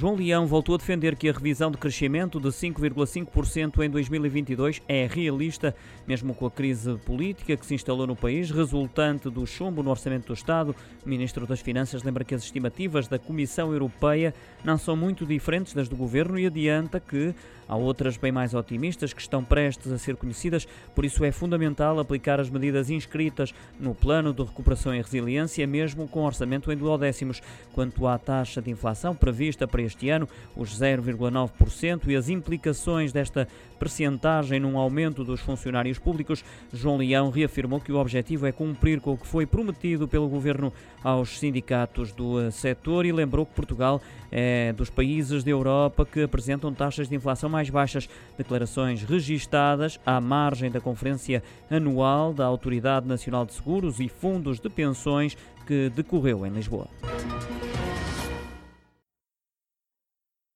João Leão voltou a defender que a revisão de crescimento de 5,5% em 2022 é realista, mesmo com a crise política que se instalou no país, resultante do chumbo no orçamento do Estado. O Ministro das Finanças lembra que as estimativas da Comissão Europeia não são muito diferentes das do Governo e adianta que há outras bem mais otimistas que estão prestes a ser conhecidas, por isso é fundamental aplicar as medidas inscritas no Plano de Recuperação e Resiliência, mesmo com orçamento em duodécimos. Quanto à taxa de inflação prevista para para este ano, os 0,9% e as implicações desta percentagem num aumento dos funcionários públicos, João Leão reafirmou que o objetivo é cumprir com o que foi prometido pelo governo aos sindicatos do setor e lembrou que Portugal é dos países da Europa que apresentam taxas de inflação mais baixas. Declarações registadas à margem da conferência anual da Autoridade Nacional de Seguros e Fundos de Pensões que decorreu em Lisboa.